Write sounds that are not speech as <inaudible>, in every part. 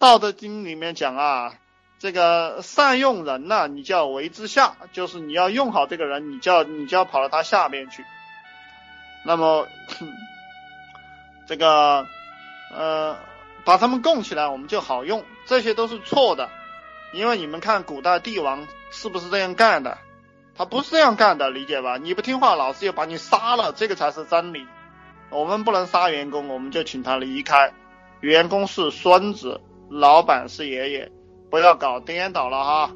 道德经里面讲啊，这个善用人呢，你就要为之下，就是你要用好这个人，你就要你就要跑到他下边去。那么这个呃，把他们供起来，我们就好用，这些都是错的。因为你们看古代帝王是不是这样干的？他不是这样干的，理解吧？你不听话，老子就把你杀了，这个才是真理。我们不能杀员工，我们就请他离开。员工是孙子，老板是爷爷，不要搞颠倒了哈。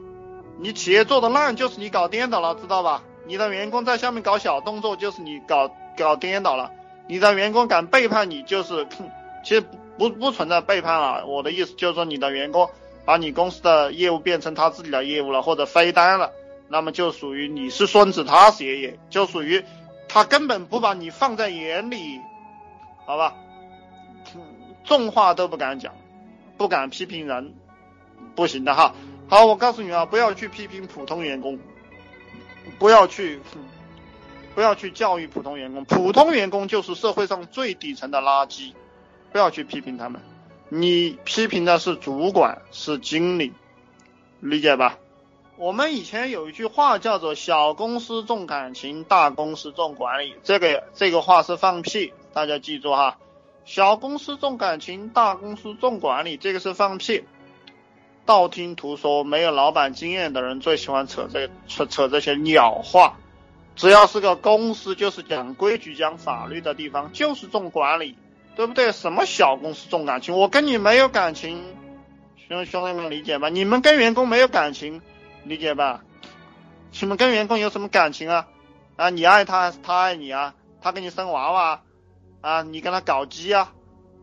你企业做的烂，就是你搞颠倒了，知道吧？你的员工在下面搞小动作，就是你搞搞颠倒了。你的员工敢背叛你，就是其实不不存在背叛了。我的意思就是说，你的员工。把你公司的业务变成他自己的业务了，或者飞单了，那么就属于你是孙子，他是爷爷，就属于他根本不把你放在眼里，好吧？重话都不敢讲，不敢批评人，不行的哈。好，我告诉你啊，不要去批评普通员工，不要去，不要去教育普通员工，普通员工就是社会上最底层的垃圾，不要去批评他们。你批评的是主管，是经理，理解吧？我们以前有一句话叫做“小公司重感情，大公司重管理”，这个这个话是放屁，大家记住哈。小公司重感情，大公司重管理，这个是放屁，道听途说。没有老板经验的人最喜欢扯这扯扯这些鸟话。只要是个公司，就是讲规矩、讲法律的地方，就是重管理。对不对？什么小公司重感情？我跟你没有感情，兄兄弟们理解吧？你们跟员工没有感情，理解吧？你们跟员工有什么感情啊？啊，你爱他还是他爱你啊？他给你生娃娃啊？你跟他搞基啊？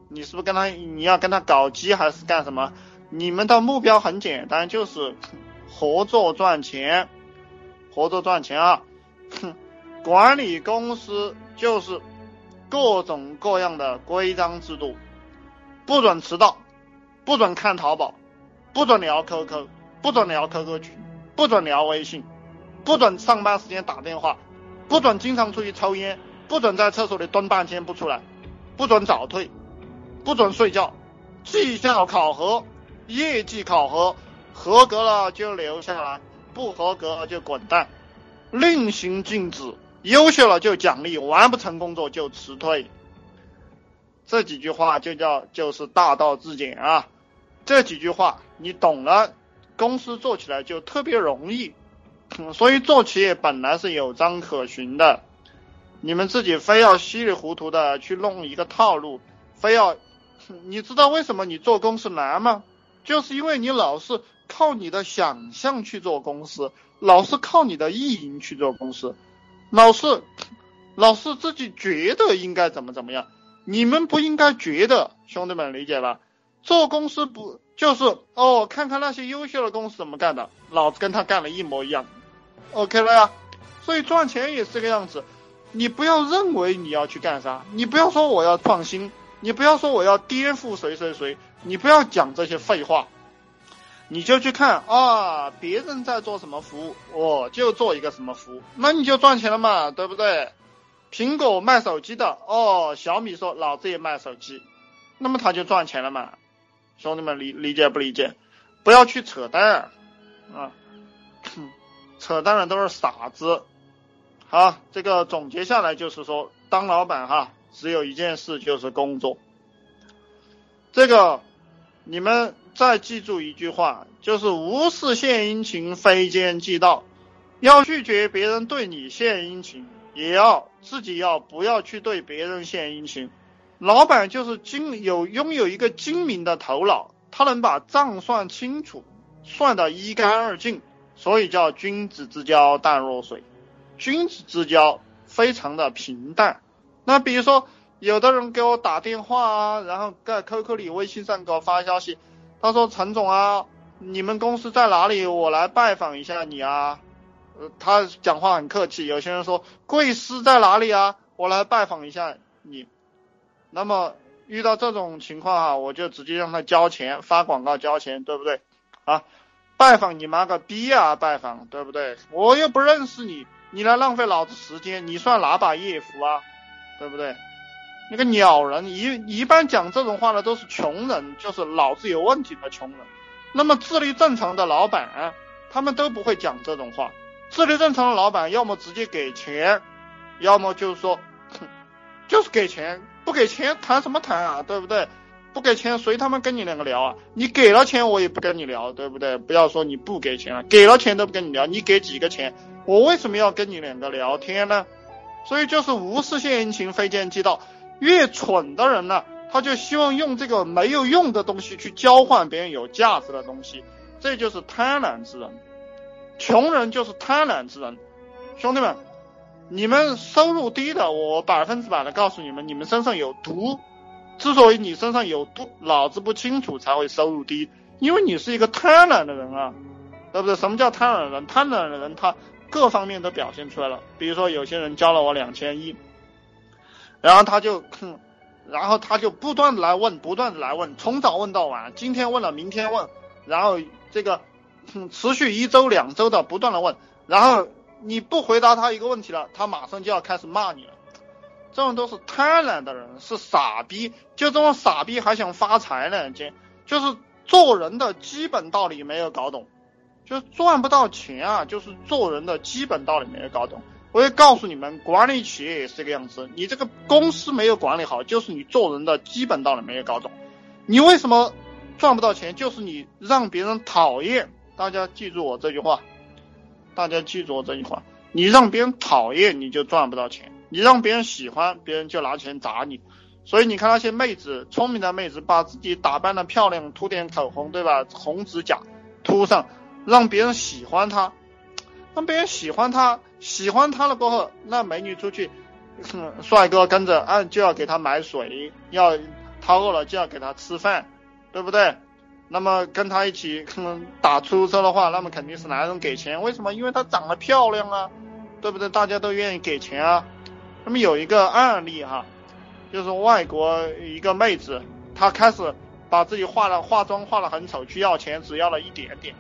你是不是跟他你要跟他搞基还是干什么？你们的目标很简单，就是合作赚钱，合作赚钱啊！哼，管理公司就是。各种各样的规章制度，不准迟到，不准看淘宝，不准聊 QQ，不准聊 QQ 群，不准聊微信，不准上班时间打电话，不准经常出去抽烟，不准在厕所里蹲半天不出来，不准早退，不准睡觉，绩效考核，业绩考核，合格了就留下来，不合格就滚蛋，令行禁止。优秀了就奖励，完不成工作就辞退。这几句话就叫就是大道至简啊！这几句话你懂了，公司做起来就特别容易。所以做企业本来是有章可循的，你们自己非要稀里糊涂的去弄一个套路，非要，<laughs> 你知道为什么你做公司难吗？就是因为你老是靠你的想象去做公司，老是靠你的意淫去做公司。老是，老是自己觉得应该怎么怎么样，你们不应该觉得，兄弟们理解吧？做公司不就是哦？看看那些优秀的公司怎么干的，老子跟他干的一模一样，OK 了呀？所以赚钱也是这个样子，你不要认为你要去干啥，你不要说我要创新，你不要说我要颠覆谁谁谁，你不要讲这些废话。你就去看啊，别人在做什么服务，我就做一个什么服务，那你就赚钱了嘛，对不对？苹果卖手机的，哦，小米说老子也卖手机，那么他就赚钱了嘛。兄弟们理理解不理解？不要去扯淡啊，<coughs> 扯淡的都是傻子。好，这个总结下来就是说，当老板哈，只有一件事就是工作。这个你们。再记住一句话，就是无事献殷勤，非奸即盗。要拒绝别人对你献殷勤，也要自己要不要去对别人献殷勤。老板就是精有拥有一个精明的头脑，他能把账算清楚，算得一干二净，所以叫君子之交淡若水。君子之交非常的平淡。那比如说，有的人给我打电话啊，然后在 QQ 里、微信上给我发消息。他说：“陈总啊，你们公司在哪里？我来拜访一下你啊。”呃，他讲话很客气。有些人说：“贵司在哪里啊？我来拜访一下你。”那么遇到这种情况啊，我就直接让他交钱，发广告交钱，对不对？啊，拜访你妈个逼啊！拜访，对不对？我又不认识你，你来浪费老子时间，你算哪把业务啊？对不对？那个鸟人一一般讲这种话的都是穷人，就是脑子有问题的穷人。那么智力正常的老板，他们都不会讲这种话。智力正常的老板，要么直接给钱，要么就是说，就是给钱，不给钱谈什么谈啊，对不对？不给钱，随他们跟你两个聊啊！你给了钱，我也不跟你聊，对不对？不要说你不给钱了，给了钱都不跟你聊。你给几个钱，我为什么要跟你两个聊天呢？所以就是无事献殷勤，非奸即盗。越蠢的人呢，他就希望用这个没有用的东西去交换别人有价值的东西，这就是贪婪之人。穷人就是贪婪之人，兄弟们，你们收入低的，我百分之百的告诉你们，你们身上有毒。之所以你身上有毒，脑子不清楚才会收入低，因为你是一个贪婪的人啊，对不对？什么叫贪婪的人？贪婪的人他各方面都表现出来了。比如说有些人交了我两千一，然后他就，然后他就不断的来问，不断的来问，从早问到晚，今天问了，明天问，然后这个。持续一周两周的不断的问，然后你不回答他一个问题了，他马上就要开始骂你了。这种都是贪婪的人，是傻逼。就这种傻逼还想发财呢？就就是做人的基本道理没有搞懂，就赚不到钱啊。就是做人的基本道理没有搞懂。我也告诉你们，管理企业也是这个样子。你这个公司没有管理好，就是你做人的基本道理没有搞懂。你为什么赚不到钱？就是你让别人讨厌。大家记住我这句话，大家记住我这句话，你让别人讨厌你就赚不到钱，你让别人喜欢别人就拿钱砸你。所以你看那些妹子，聪明的妹子，把自己打扮的漂亮，涂点口红，对吧？红指甲涂上，让别人喜欢她，让别人喜欢她，喜欢她了过后，那美女出去，帅哥跟着，啊就要给她买水，要她饿了就要给她吃饭，对不对？那么跟她一起哼打出租车的话，那么肯定是男人给钱。为什么？因为她长得漂亮啊，对不对？大家都愿意给钱啊。那么有一个案例哈，就是外国一个妹子，她开始把自己化了化妆化的很丑，去要钱，只要了一点点，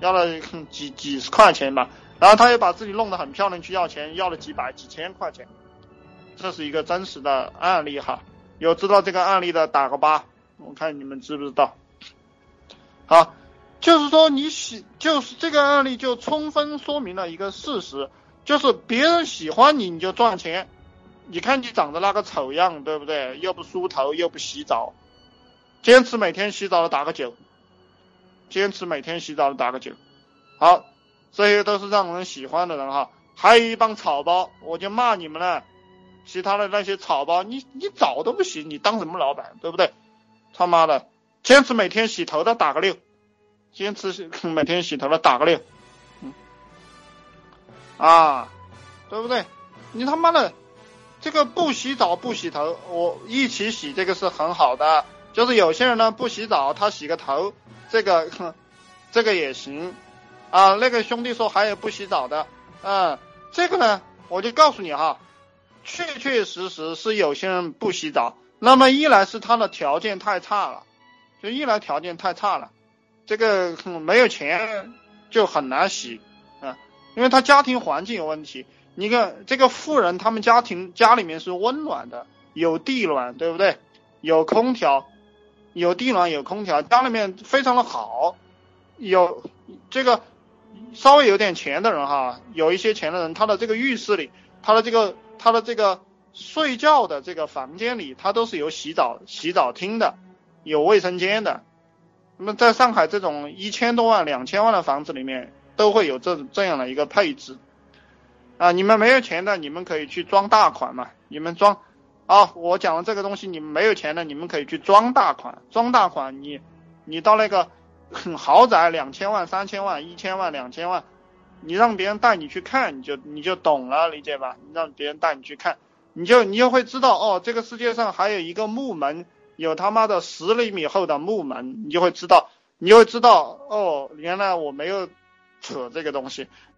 要了几几十块钱吧。然后她又把自己弄得很漂亮，去要钱，要了几百几千块钱。这是一个真实的案例哈，有知道这个案例的打个八，我看你们知不知道。好，就是说你喜，就是这个案例就充分说明了一个事实，就是别人喜欢你，你就赚钱。你看你长得那个丑样，对不对？又不梳头，又不洗澡，坚持每天洗澡的打个九，坚持每天洗澡的打个九。好，这些都是让人喜欢的人哈。还有一帮草包，我就骂你们了。其他的那些草包，你你澡都不洗，你当什么老板，对不对？他妈的！坚持每天洗头的打个六，坚持每天洗头的打个六，嗯，啊，对不对？你他妈的这个不洗澡不洗头，我一起洗这个是很好的。就是有些人呢不洗澡，他洗个头，这个 <laughs> 这个也行啊。那个兄弟说还有不洗澡的，嗯，这个呢我就告诉你哈，确确实实是有些人不洗澡。那么一来是他的条件太差了。就一来条件太差了，这个没有钱就很难洗啊，因为他家庭环境有问题。你看这个富人，他们家庭家里面是温暖的，有地暖，对不对？有空调，有地暖，有空调，家里面非常的好。有这个稍微有点钱的人哈，有一些钱的人，他的这个浴室里，他的这个他的这个睡觉的这个房间里，他都是有洗澡洗澡厅的。有卫生间的，那么在上海这种一千多万、两千万的房子里面，都会有这这样的一个配置啊。你们没有钱的，你们可以去装大款嘛。你们装啊，我讲的这个东西，你们没有钱的，你们可以去装大款。装大款，你你到那个 <laughs> 豪宅两千万、三千万、一千万、两千万，你让别人带你去看，你就你就懂了，理解吧？让别人带你去看，你就你就会知道哦，这个世界上还有一个木门。有他妈的十厘米厚的木门，你就会知道，你就会知道哦，原来我没有扯这个东西。